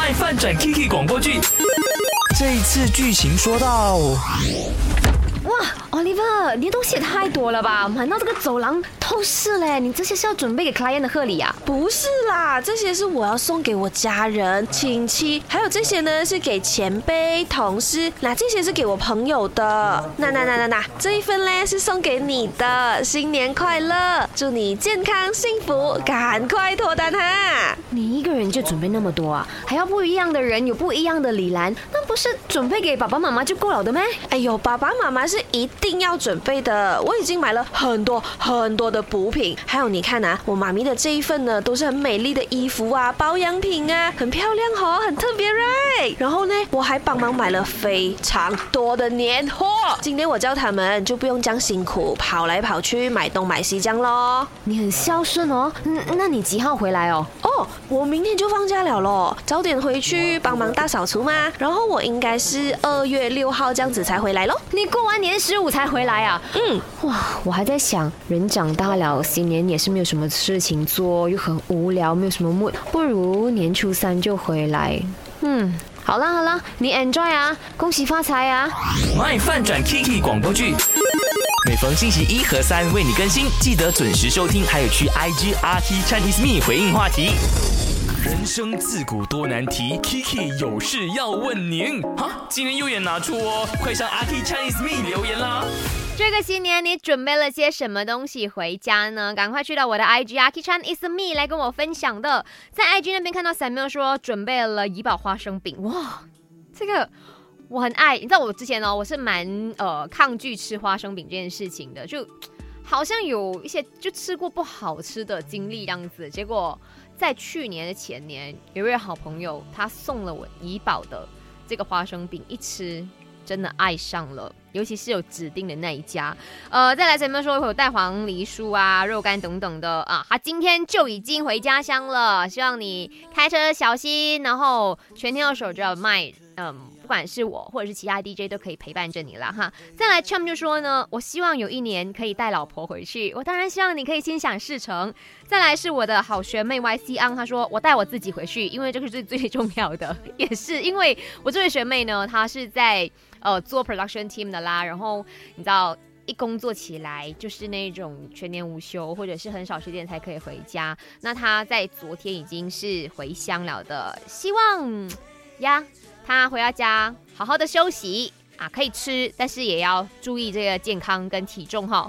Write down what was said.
爱饭转 Kiki 广播剧，这一次剧情说到。哇，Oliver，你的东西也太多了吧，满到这个走廊透视嘞！你这些是要准备给 client 的贺礼啊？不是啦，这些是我要送给我家人、亲戚，还有这些呢是给前辈、同事，那这些是给我朋友的。那那那那那，这一份嘞是送给你的，新年快乐，祝你健康幸福，赶快脱单哈！你一个人就准备那么多啊？还要不一样的人有不一样的礼篮，那不是准备给爸爸妈妈就够了的吗？哎呦，爸爸妈妈。是一定要准备的。我已经买了很多很多的补品，还有你看啊，我妈咪的这一份呢，都是很美丽的衣服啊、保养品啊，很漂亮哦，很特别，right？然后呢，我还帮忙买了非常多的年货。今天我叫他们就不用这样辛苦跑来跑去买东买西这样咯。你很孝顺哦。嗯，那你几号回来哦？哦，我明天就放假了咯，早点回去帮忙大扫除嘛。然后我应该是二月六号这样子才回来咯。你过完。年十五才回来啊！嗯，哇，我还在想，人长大了，新年也是没有什么事情做，又很无聊，没有什么 mood，不如年初三就回来。嗯，好啦好啦，你 enjoy 啊，恭喜发财啊！卖饭转 Kiki 广播剧，每逢星期一和三为你更新，记得准时收听，还有去 IG RT Chinese Me 回应话题。人生自古多难题，Kiki 有事要问您。哈，今天右眼拿出哦，快上阿 K Chinese Me 留言啦。这个新年你准备了些什么东西回家呢？赶快去到我的 IG RT Chinese Me 来跟我分享的。在 IG 那边看到 Samuel 说准备了怡宝花生饼，哇，这个我很爱。你知道我之前呢，我是蛮呃抗拒吃花生饼这件事情的，就好像有一些就吃过不好吃的经历样子，结果。在去年的前年，有一位好朋友，他送了我怡宝的这个花生饼，一吃真的爱上了，尤其是有指定的那一家。呃，再来前面说会有带黄梨酥啊、肉干等等的啊，他今天就已经回家乡了，希望你开车小心，然后全天候守着卖，嗯。不管是我或者是其他 DJ 都可以陪伴着你了哈。再来，Chum 就说呢，我希望有一年可以带老婆回去。我当然希望你可以心想事成。再来是我的好学妹 YC 安，她说我带我自己回去，因为这个是最重要的。也是因为我这位学妹呢，她是在呃做 production team 的啦。然后你知道一工作起来就是那种全年无休，或者是很少时间才可以回家。那她在昨天已经是回乡了的，希望呀。他回到家，好好的休息啊，可以吃，但是也要注意这个健康跟体重哈。